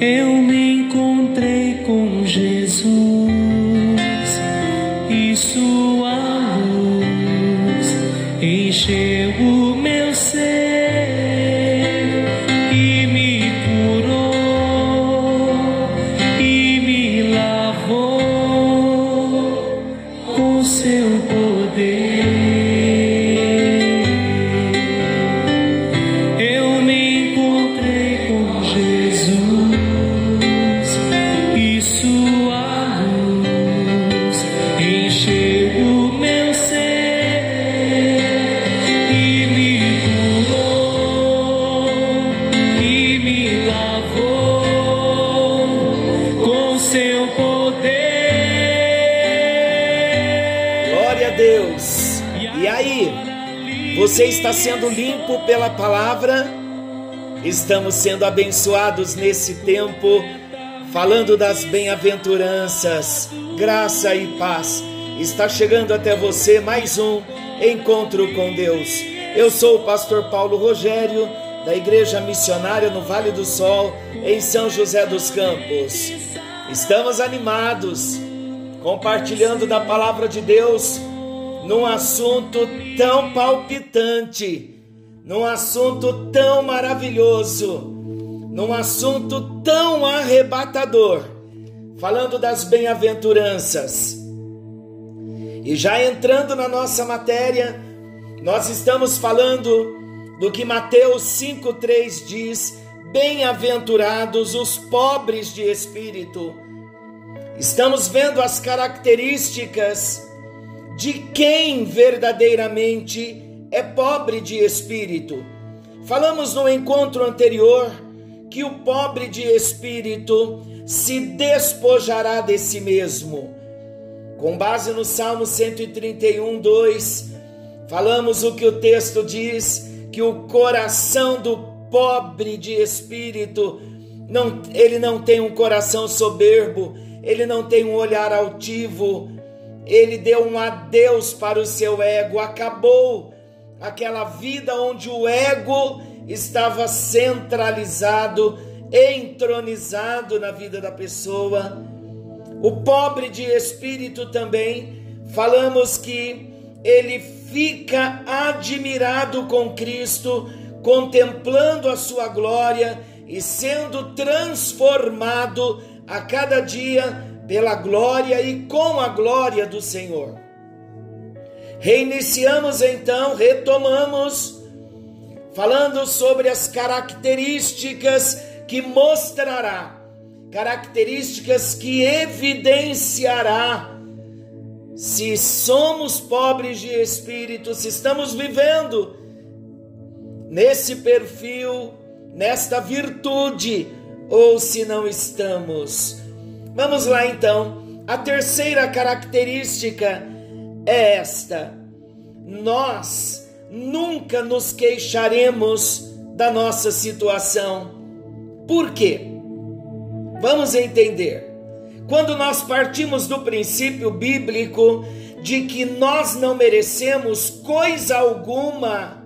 eu você está sendo limpo pela palavra? Estamos sendo abençoados nesse tempo, falando das bem-aventuranças, graça e paz. Está chegando até você mais um encontro com Deus. Eu sou o pastor Paulo Rogério, da Igreja Missionária no Vale do Sol, em São José dos Campos. Estamos animados, compartilhando da palavra de Deus num assunto tão palpitante, num assunto tão maravilhoso, num assunto tão arrebatador, falando das bem-aventuranças. E já entrando na nossa matéria, nós estamos falando do que Mateus 5,3 diz: Bem-aventurados os pobres de espírito. Estamos vendo as características de quem verdadeiramente é pobre de espírito. Falamos no encontro anterior que o pobre de espírito se despojará de si mesmo. Com base no Salmo 131, 2, falamos o que o texto diz: que o coração do pobre de espírito, não, ele não tem um coração soberbo, ele não tem um olhar altivo, ele deu um adeus para o seu ego, acabou aquela vida onde o ego estava centralizado, entronizado na vida da pessoa. O pobre de espírito também, falamos que ele fica admirado com Cristo, contemplando a sua glória e sendo transformado a cada dia pela glória e com a glória do Senhor. Reiniciamos então, retomamos, falando sobre as características que mostrará, características que evidenciará se somos pobres de espírito, se estamos vivendo nesse perfil, nesta virtude, ou se não estamos. Vamos lá então. A terceira característica é esta: nós nunca nos queixaremos da nossa situação. Por quê? Vamos entender. Quando nós partimos do princípio bíblico de que nós não merecemos coisa alguma,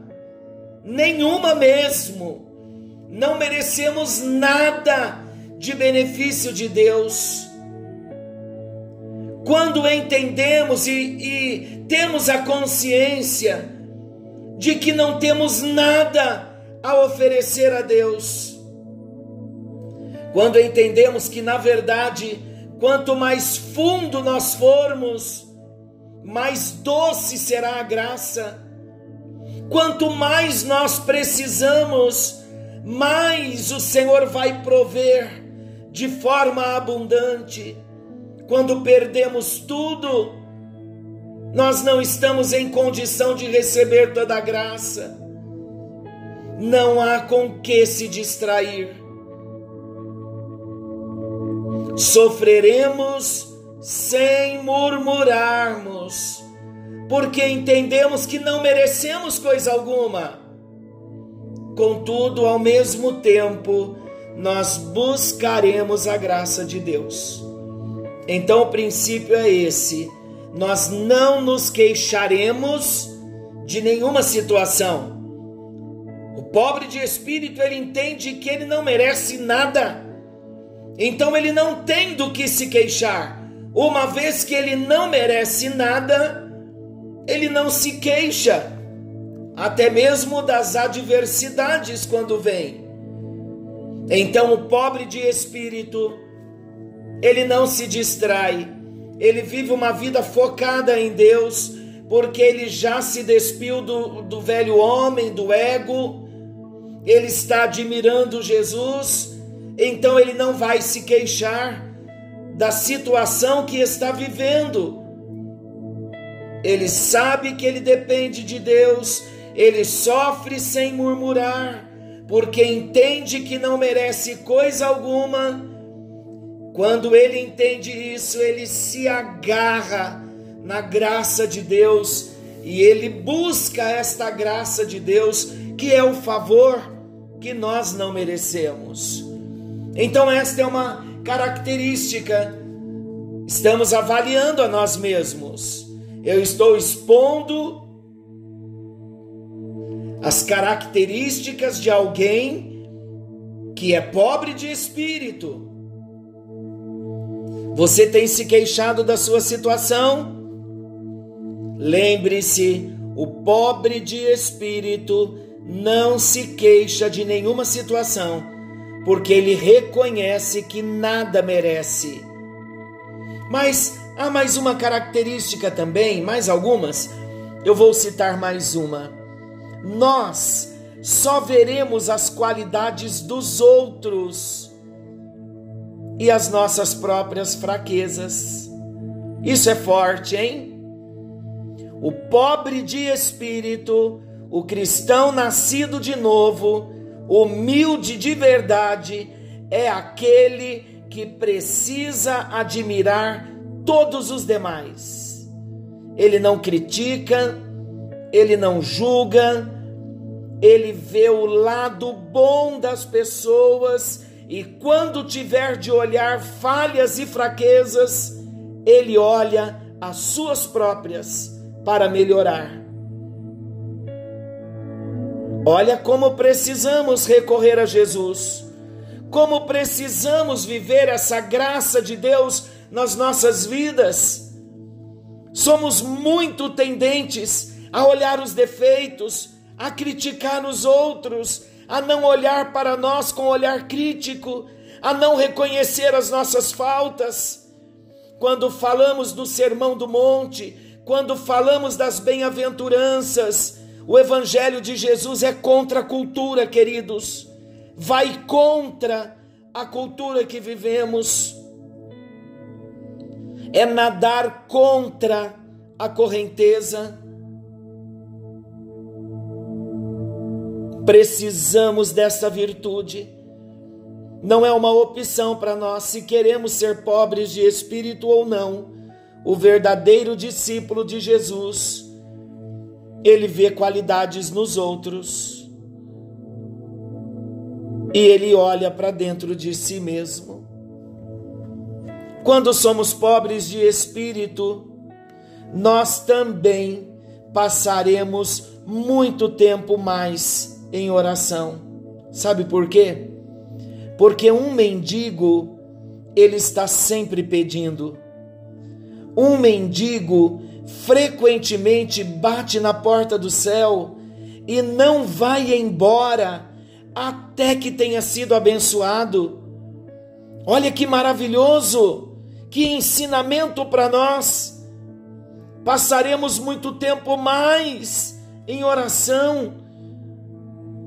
nenhuma mesmo, não merecemos nada de benefício de Deus. Quando entendemos e, e temos a consciência de que não temos nada a oferecer a Deus, quando entendemos que na verdade, quanto mais fundo nós formos, mais doce será a graça. Quanto mais nós precisamos, mais o Senhor vai prover de forma abundante. Quando perdemos tudo, nós não estamos em condição de receber toda a graça. Não há com que se distrair. Sofreremos sem murmurarmos, porque entendemos que não merecemos coisa alguma. Contudo, ao mesmo tempo, nós buscaremos a graça de Deus. Então, o princípio é esse: nós não nos queixaremos de nenhuma situação. O pobre de espírito ele entende que ele não merece nada Então ele não tem do que se queixar. Uma vez que ele não merece nada, ele não se queixa, até mesmo das adversidades quando vem. Então o pobre de espírito, ele não se distrai, ele vive uma vida focada em Deus, porque ele já se despiu do, do velho homem, do ego, ele está admirando Jesus, então ele não vai se queixar da situação que está vivendo. Ele sabe que ele depende de Deus, ele sofre sem murmurar, porque entende que não merece coisa alguma. Quando ele entende isso, ele se agarra na graça de Deus e ele busca esta graça de Deus, que é o favor que nós não merecemos. Então, esta é uma característica. Estamos avaliando a nós mesmos. Eu estou expondo as características de alguém que é pobre de espírito. Você tem se queixado da sua situação? Lembre-se, o pobre de espírito não se queixa de nenhuma situação, porque ele reconhece que nada merece. Mas há mais uma característica também, mais algumas. Eu vou citar mais uma. Nós só veremos as qualidades dos outros e as nossas próprias fraquezas. Isso é forte, hein? O pobre de espírito, o cristão nascido de novo, humilde de verdade, é aquele que precisa admirar todos os demais. Ele não critica, ele não julga, ele vê o lado bom das pessoas e quando tiver de olhar falhas e fraquezas, ele olha as suas próprias para melhorar. Olha como precisamos recorrer a Jesus, como precisamos viver essa graça de Deus nas nossas vidas. Somos muito tendentes a olhar os defeitos, a criticar os outros, a não olhar para nós com olhar crítico, a não reconhecer as nossas faltas. Quando falamos do Sermão do Monte, quando falamos das bem-aventuranças, o Evangelho de Jesus é contra a cultura, queridos, vai contra a cultura que vivemos, é nadar contra a correnteza. Precisamos dessa virtude. Não é uma opção para nós se queremos ser pobres de espírito ou não o verdadeiro discípulo de Jesus, ele vê qualidades nos outros e ele olha para dentro de si mesmo. Quando somos pobres de espírito, nós também passaremos muito tempo mais em oração. Sabe por quê? Porque um mendigo, ele está sempre pedindo. Um mendigo frequentemente bate na porta do céu e não vai embora até que tenha sido abençoado. Olha que maravilhoso! Que ensinamento para nós! Passaremos muito tempo mais em oração,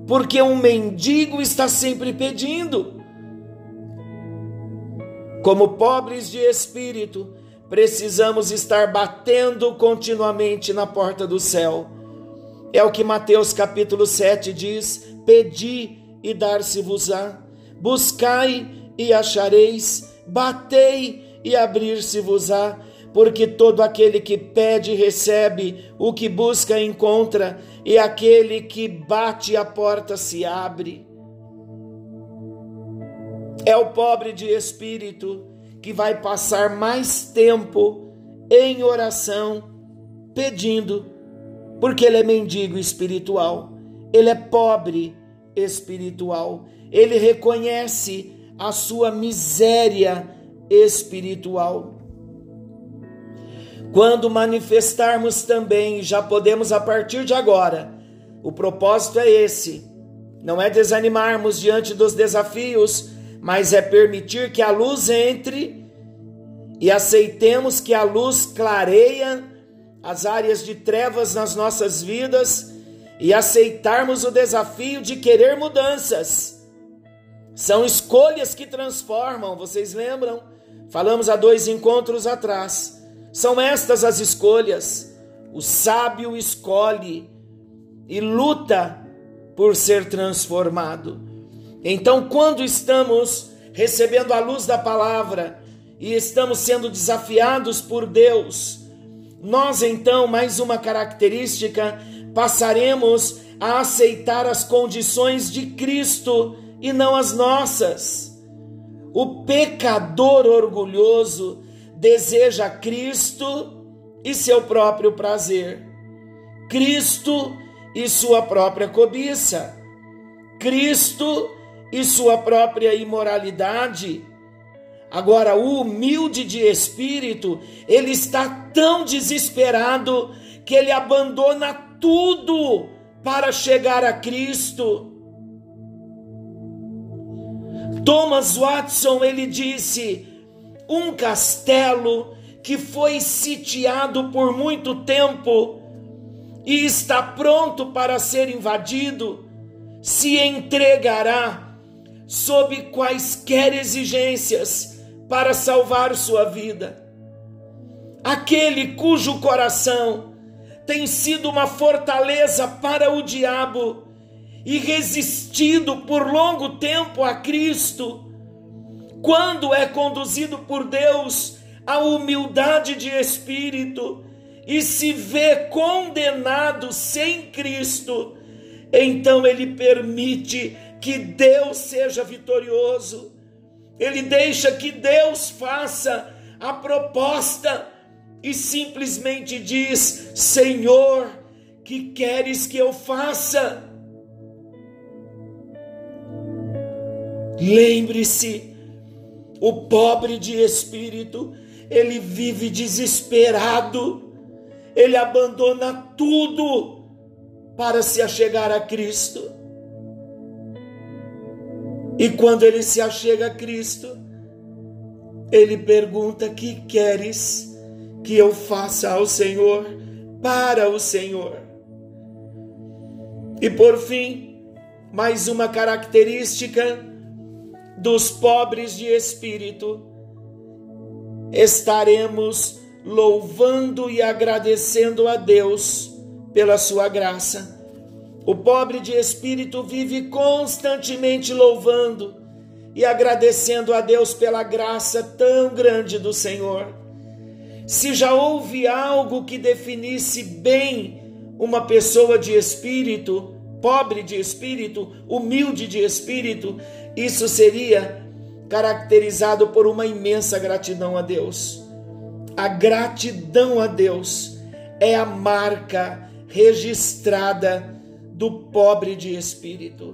porque um mendigo está sempre pedindo. Como pobres de espírito, Precisamos estar batendo continuamente na porta do céu. É o que Mateus capítulo 7 diz: Pedi e dar-se-vos-á, buscai e achareis, batei e abrir-se-vos-á, porque todo aquele que pede recebe, o que busca encontra, e aquele que bate a porta se abre. É o pobre de espírito que vai passar mais tempo em oração, pedindo, porque ele é mendigo espiritual, ele é pobre espiritual, ele reconhece a sua miséria espiritual. Quando manifestarmos também, já podemos a partir de agora, o propósito é esse: não é desanimarmos diante dos desafios, mas é permitir que a luz entre e aceitemos que a luz clareia as áreas de trevas nas nossas vidas e aceitarmos o desafio de querer mudanças. São escolhas que transformam, vocês lembram? Falamos há dois encontros atrás. São estas as escolhas. O sábio escolhe e luta por ser transformado. Então, quando estamos recebendo a luz da palavra e estamos sendo desafiados por Deus, nós então, mais uma característica, passaremos a aceitar as condições de Cristo e não as nossas. O pecador orgulhoso deseja Cristo e seu próprio prazer, Cristo e sua própria cobiça, Cristo e sua própria imoralidade. Agora, o humilde de espírito, ele está tão desesperado que ele abandona tudo para chegar a Cristo. Thomas Watson, ele disse: um castelo que foi sitiado por muito tempo e está pronto para ser invadido, se entregará sob quaisquer exigências para salvar sua vida. Aquele cujo coração tem sido uma fortaleza para o diabo e resistido por longo tempo a Cristo, quando é conduzido por Deus à humildade de espírito e se vê condenado sem Cristo, então ele permite que Deus seja vitorioso, ele deixa que Deus faça a proposta e simplesmente diz: Senhor, que queres que eu faça? Lembre-se, o pobre de espírito, ele vive desesperado, ele abandona tudo para se achegar a Cristo. E quando ele se achega a Cristo, ele pergunta: Que queres que eu faça ao Senhor, para o Senhor? E por fim, mais uma característica dos pobres de espírito, estaremos louvando e agradecendo a Deus pela sua graça. O pobre de espírito vive constantemente louvando e agradecendo a Deus pela graça tão grande do Senhor. Se já houve algo que definisse bem uma pessoa de espírito, pobre de espírito, humilde de espírito, isso seria caracterizado por uma imensa gratidão a Deus. A gratidão a Deus é a marca registrada do pobre de espírito.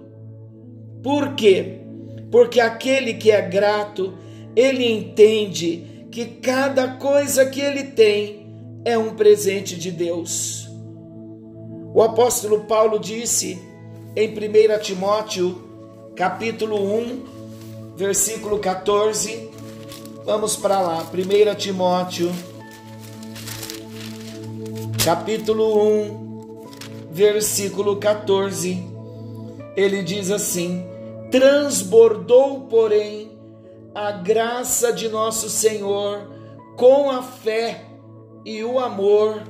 Por quê? Porque aquele que é grato, ele entende que cada coisa que ele tem é um presente de Deus. O apóstolo Paulo disse em 1 Timóteo capítulo 1, versículo 14. Vamos para lá, 1 Timóteo, capítulo 1, versículo 14. Ele diz assim: Transbordou, porém, a graça de nosso Senhor com a fé e o amor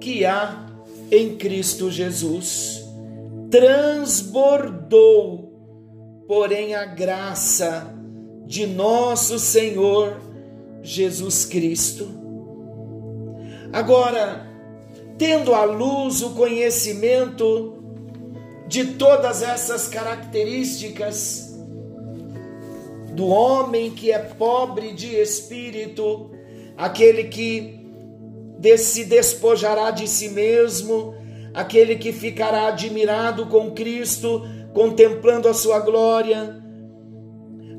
que há em Cristo Jesus. Transbordou porém a graça de nosso Senhor Jesus Cristo. Agora, tendo à luz o conhecimento de todas essas características do homem que é pobre de espírito, aquele que se despojará de si mesmo, aquele que ficará admirado com Cristo, contemplando a sua glória.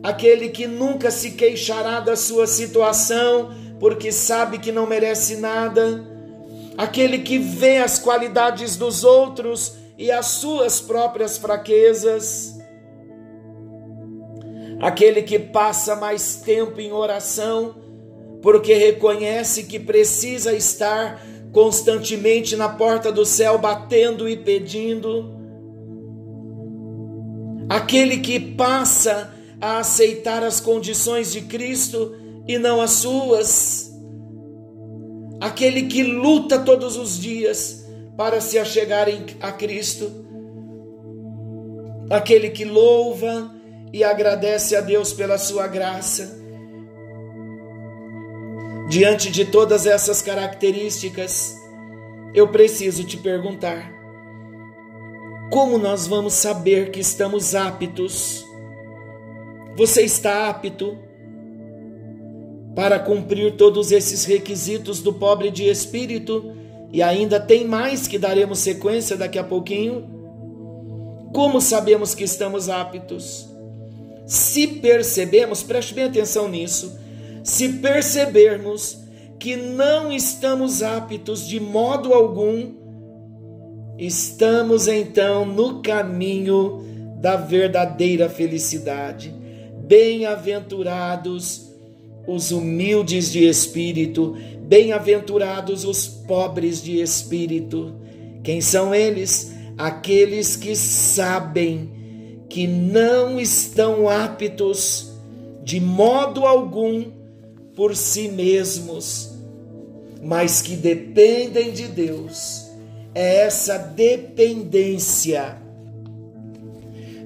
aquele que nunca se queixará da sua situação, porque sabe que não merece nada, aquele que vê as qualidades dos outros e as suas próprias fraquezas, aquele que passa mais tempo em oração, porque reconhece que precisa estar constantemente na porta do céu batendo e pedindo, aquele que passa a aceitar as condições de Cristo e não as suas, aquele que luta todos os dias para se achegar a Cristo, aquele que louva e agradece a Deus pela sua graça. Diante de todas essas características, eu preciso te perguntar: como nós vamos saber que estamos aptos? Você está apto para cumprir todos esses requisitos do pobre de espírito? E ainda tem mais que daremos sequência daqui a pouquinho. Como sabemos que estamos aptos? Se percebemos, preste bem atenção nisso, se percebermos que não estamos aptos de modo algum, estamos então no caminho da verdadeira felicidade. Bem-aventurados os humildes de espírito, bem-aventurados os pobres de espírito. Quem são eles? Aqueles que sabem que não estão aptos de modo algum por si mesmos, mas que dependem de Deus. É essa dependência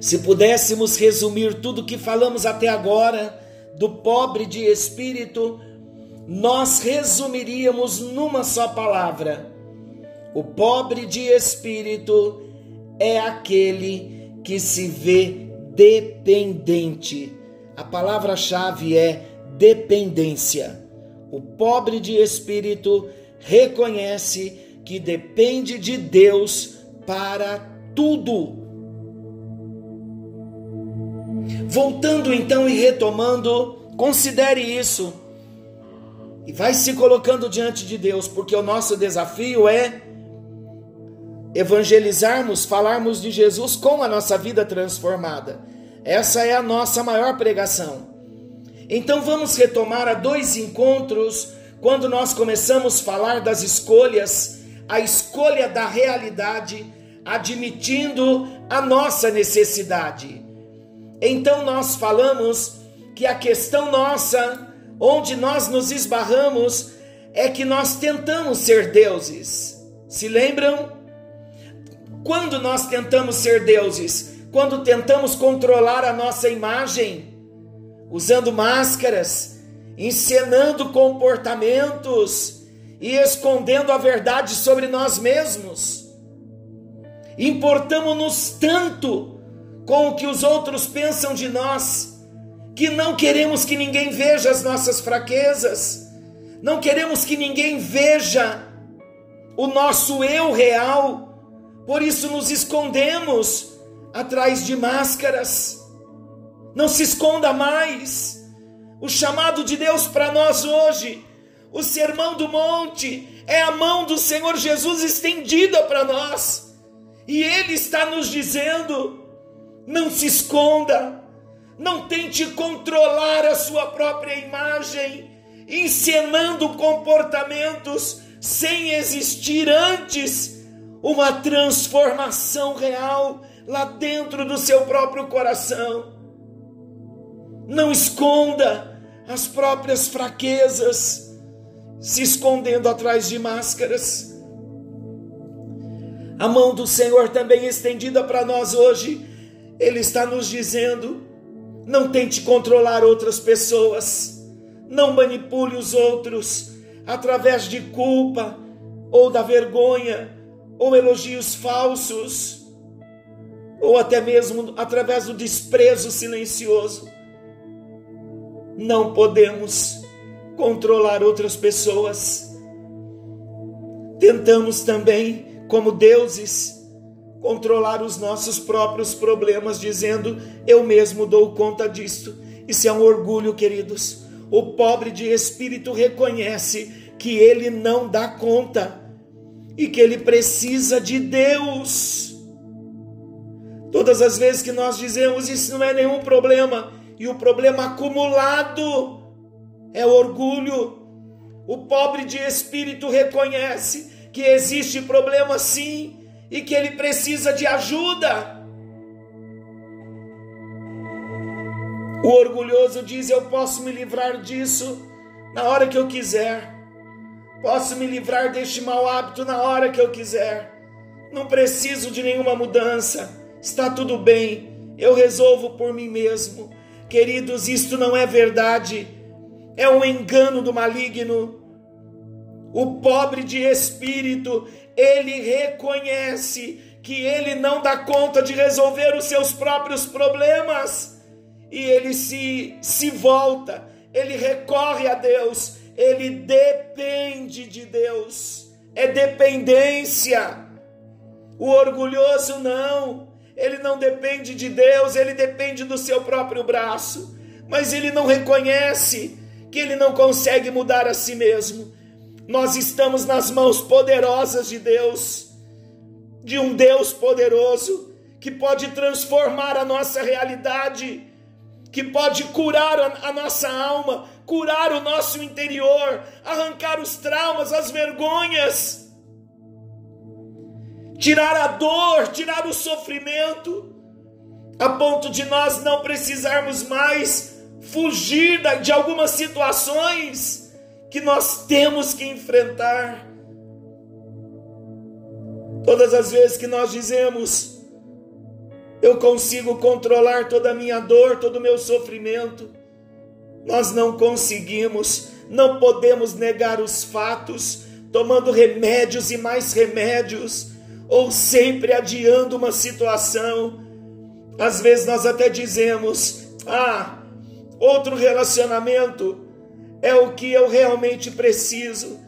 se pudéssemos resumir tudo o que falamos até agora do pobre de espírito, nós resumiríamos numa só palavra: o pobre de espírito é aquele que se vê dependente. A palavra-chave é dependência. O pobre de espírito reconhece que depende de Deus para tudo. Voltando então e retomando, considere isso. E vai se colocando diante de Deus, porque o nosso desafio é evangelizarmos, falarmos de Jesus com a nossa vida transformada. Essa é a nossa maior pregação. Então vamos retomar a dois encontros quando nós começamos a falar das escolhas, a escolha da realidade, admitindo a nossa necessidade. Então nós falamos que a questão nossa, onde nós nos esbarramos, é que nós tentamos ser deuses. Se lembram? Quando nós tentamos ser deuses? Quando tentamos controlar a nossa imagem, usando máscaras, encenando comportamentos e escondendo a verdade sobre nós mesmos. Importamos-nos tanto com o que os outros pensam de nós, que não queremos que ninguém veja as nossas fraquezas, não queremos que ninguém veja o nosso eu real, por isso nos escondemos atrás de máscaras. Não se esconda mais. O chamado de Deus para nós hoje, o sermão do monte, é a mão do Senhor Jesus estendida para nós. E Ele está nos dizendo: não se esconda. Não tente controlar a sua própria imagem, encenando comportamentos sem existir antes uma transformação real lá dentro do seu próprio coração. Não esconda as próprias fraquezas, se escondendo atrás de máscaras. A mão do Senhor também estendida para nós hoje ele está nos dizendo: não tente controlar outras pessoas, não manipule os outros através de culpa ou da vergonha ou elogios falsos ou até mesmo através do desprezo silencioso. Não podemos controlar outras pessoas. Tentamos também, como deuses, controlar os nossos próprios problemas, dizendo: Eu mesmo dou conta disto, Isso é um orgulho, queridos. O pobre de espírito reconhece que ele não dá conta e que ele precisa de Deus. Todas as vezes que nós dizemos isso não é nenhum problema, e o problema acumulado é orgulho. O pobre de espírito reconhece que existe problema sim e que ele precisa de ajuda. O orgulhoso diz: Eu posso me livrar disso na hora que eu quiser. Posso me livrar deste mau hábito na hora que eu quiser. Não preciso de nenhuma mudança. Está tudo bem. Eu resolvo por mim mesmo. Queridos, isto não é verdade. É um engano do maligno. O pobre de espírito, ele reconhece que ele não dá conta de resolver os seus próprios problemas e ele se, se volta, ele recorre a Deus, ele depende de Deus, é dependência. O orgulhoso não, ele não depende de Deus, ele depende do seu próprio braço, mas ele não reconhece que ele não consegue mudar a si mesmo. Nós estamos nas mãos poderosas de Deus, de um Deus poderoso que pode transformar a nossa realidade que pode curar a, a nossa alma, curar o nosso interior, arrancar os traumas, as vergonhas, tirar a dor, tirar o sofrimento, a ponto de nós não precisarmos mais fugir de algumas situações que nós temos que enfrentar. Todas as vezes que nós dizemos, eu consigo controlar toda a minha dor, todo o meu sofrimento. Nós não conseguimos, não podemos negar os fatos, tomando remédios e mais remédios, ou sempre adiando uma situação. Às vezes nós até dizemos: ah, outro relacionamento é o que eu realmente preciso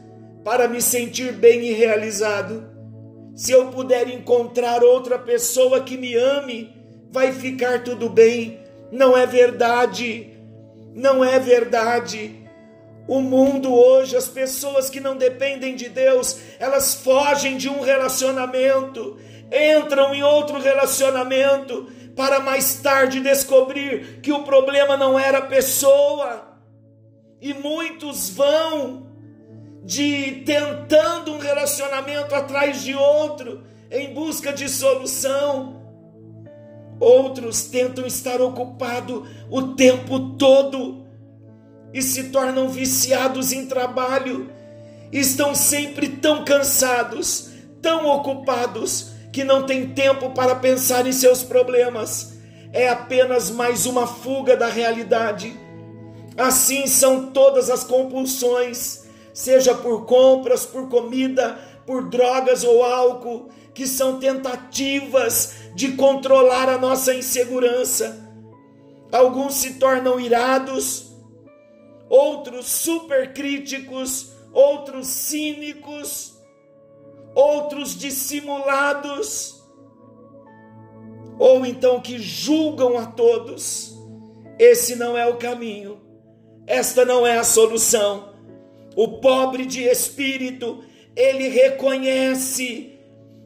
para me sentir bem e realizado. Se eu puder encontrar outra pessoa que me ame, vai ficar tudo bem. Não é verdade. Não é verdade. O mundo hoje, as pessoas que não dependem de Deus, elas fogem de um relacionamento, entram em outro relacionamento, para mais tarde descobrir que o problema não era a pessoa. E muitos vão de tentando um relacionamento atrás de outro, em busca de solução. Outros tentam estar ocupados o tempo todo e se tornam viciados em trabalho. Estão sempre tão cansados, tão ocupados, que não têm tempo para pensar em seus problemas. É apenas mais uma fuga da realidade. Assim são todas as compulsões seja por compras, por comida, por drogas ou álcool, que são tentativas de controlar a nossa insegurança. Alguns se tornam irados, outros supercríticos, outros cínicos, outros dissimulados, ou então que julgam a todos. Esse não é o caminho, esta não é a solução. O pobre de espírito, ele reconhece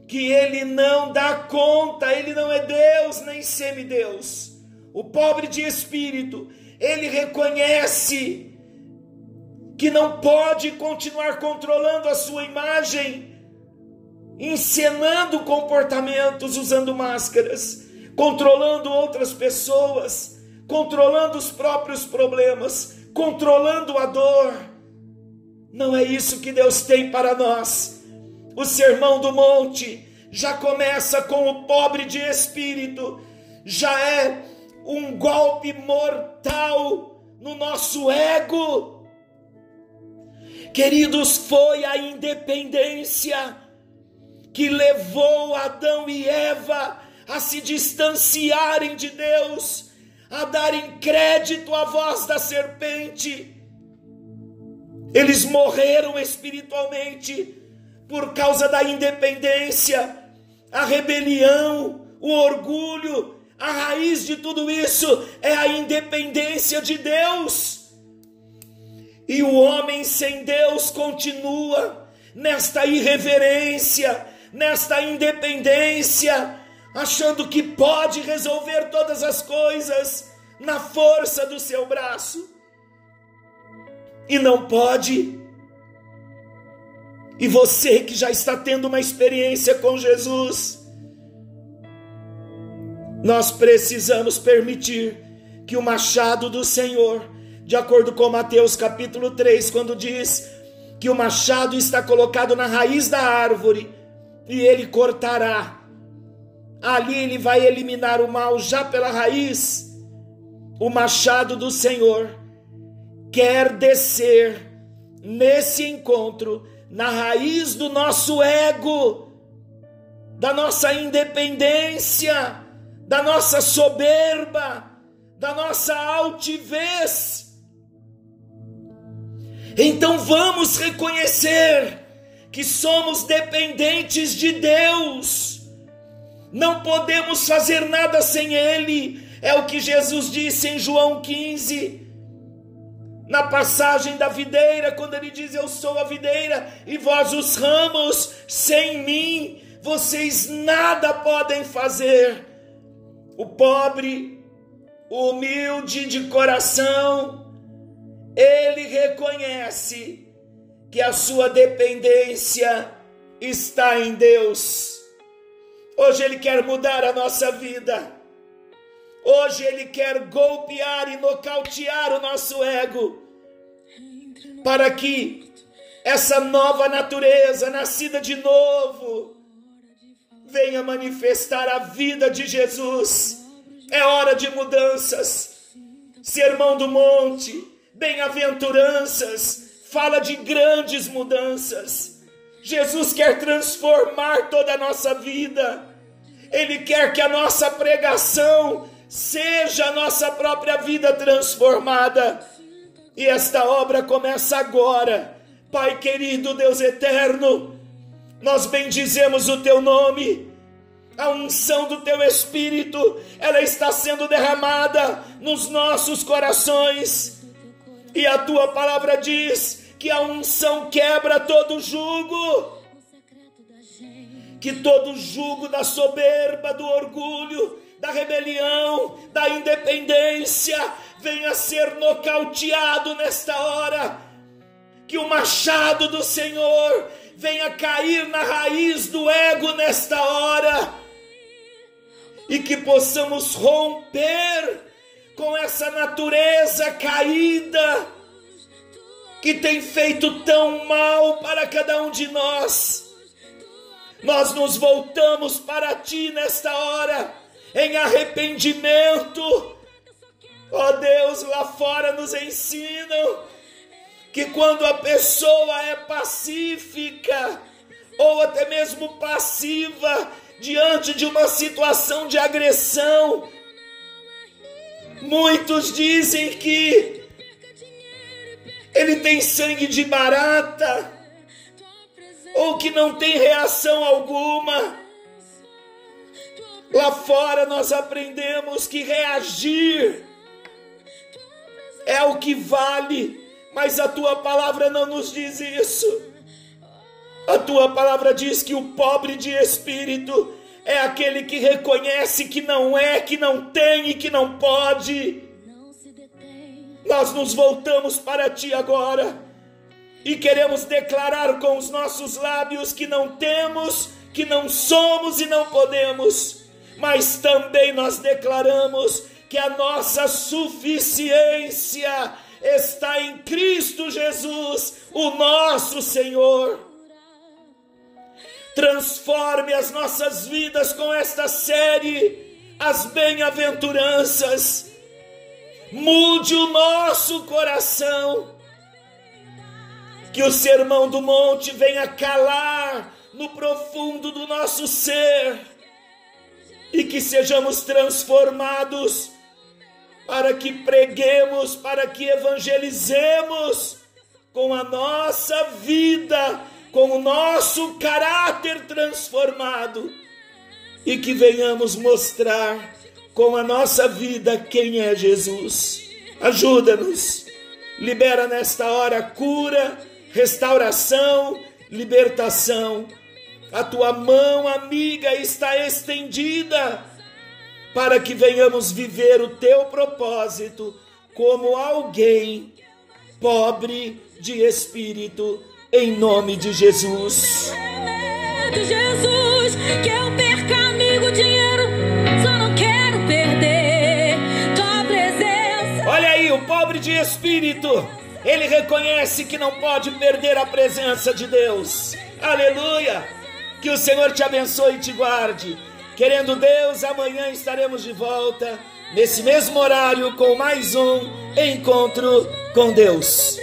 que ele não dá conta, ele não é Deus nem semideus. O pobre de espírito, ele reconhece que não pode continuar controlando a sua imagem, encenando comportamentos usando máscaras, controlando outras pessoas, controlando os próprios problemas, controlando a dor não é isso que Deus tem para nós. O sermão do monte já começa com o pobre de espírito, já é um golpe mortal no nosso ego. Queridos, foi a independência que levou Adão e Eva a se distanciarem de Deus, a darem crédito à voz da serpente eles morreram espiritualmente por causa da independência, a rebelião, o orgulho, A raiz de tudo isso é a independência de Deus. E o homem sem Deus continua nesta irreverência, nesta independência, achando que pode resolver todas as coisas na força do seu braço. E não pode. E você que já está tendo uma experiência com Jesus, nós precisamos permitir que o machado do Senhor, de acordo com Mateus capítulo 3, quando diz que o machado está colocado na raiz da árvore e ele cortará. Ali ele vai eliminar o mal já pela raiz. O machado do Senhor quer descer nesse encontro na raiz do nosso ego, da nossa independência da nossa soberba, da nossa altivez. Então vamos reconhecer que somos dependentes de Deus, não podemos fazer nada sem Ele, é o que Jesus disse em João 15. Na passagem da videira, quando ele diz: Eu sou a videira e vós os ramos, sem mim vocês nada podem fazer o pobre, o humilde de coração, ele reconhece que a sua dependência está em Deus. Hoje ele quer mudar a nossa vida. Hoje ele quer golpear e nocautear o nosso ego, para que essa nova natureza, nascida de novo, venha manifestar a vida de Jesus. É hora de mudanças. Sermão do Monte, bem-aventuranças, fala de grandes mudanças. Jesus quer transformar toda a nossa vida. Ele quer que a nossa pregação seja a nossa própria vida transformada. E esta obra começa agora. Pai querido, Deus eterno, nós bendizemos o teu nome. A unção do teu espírito, ela está sendo derramada nos nossos corações. E a tua palavra diz que a unção quebra todo jugo. Que todo jugo da soberba, do orgulho, da rebelião, da independência venha ser nocauteado nesta hora. Que o machado do Senhor venha cair na raiz do ego nesta hora e que possamos romper com essa natureza caída que tem feito tão mal para cada um de nós. Nós nos voltamos para ti nesta hora em arrependimento. Ó oh Deus, lá fora nos ensinam que quando a pessoa é pacífica ou até mesmo passiva diante de uma situação de agressão, muitos dizem que ele tem sangue de barata ou que não tem reação alguma. Lá fora nós aprendemos que reagir é o que vale mas a tua palavra não nos diz isso. A tua palavra diz que o pobre de espírito é aquele que reconhece que não é, que não tem e que não pode. Nós nos voltamos para ti agora e queremos declarar com os nossos lábios que não temos, que não somos e não podemos, mas também nós declaramos que a nossa suficiência está em Cristo Jesus, o nosso Senhor. Transforme as nossas vidas com esta série, as bem-aventuranças. Mude o nosso coração. Que o sermão do monte venha calar no profundo do nosso ser e que sejamos transformados para que preguemos, para que evangelizemos com a nossa vida, com o nosso caráter transformado e que venhamos mostrar com a nossa vida quem é Jesus. Ajuda-nos, libera nesta hora cura, restauração, libertação. A tua mão amiga está estendida para que venhamos viver o teu propósito como alguém pobre de espírito, em nome de Jesus. Jesus, que eu perca amigo, dinheiro, o pobre de espírito, ele reconhece que não pode perder a presença de Deus. Aleluia! Que o Senhor te abençoe e te guarde. Querendo Deus, amanhã estaremos de volta, nesse mesmo horário, com mais um encontro com Deus.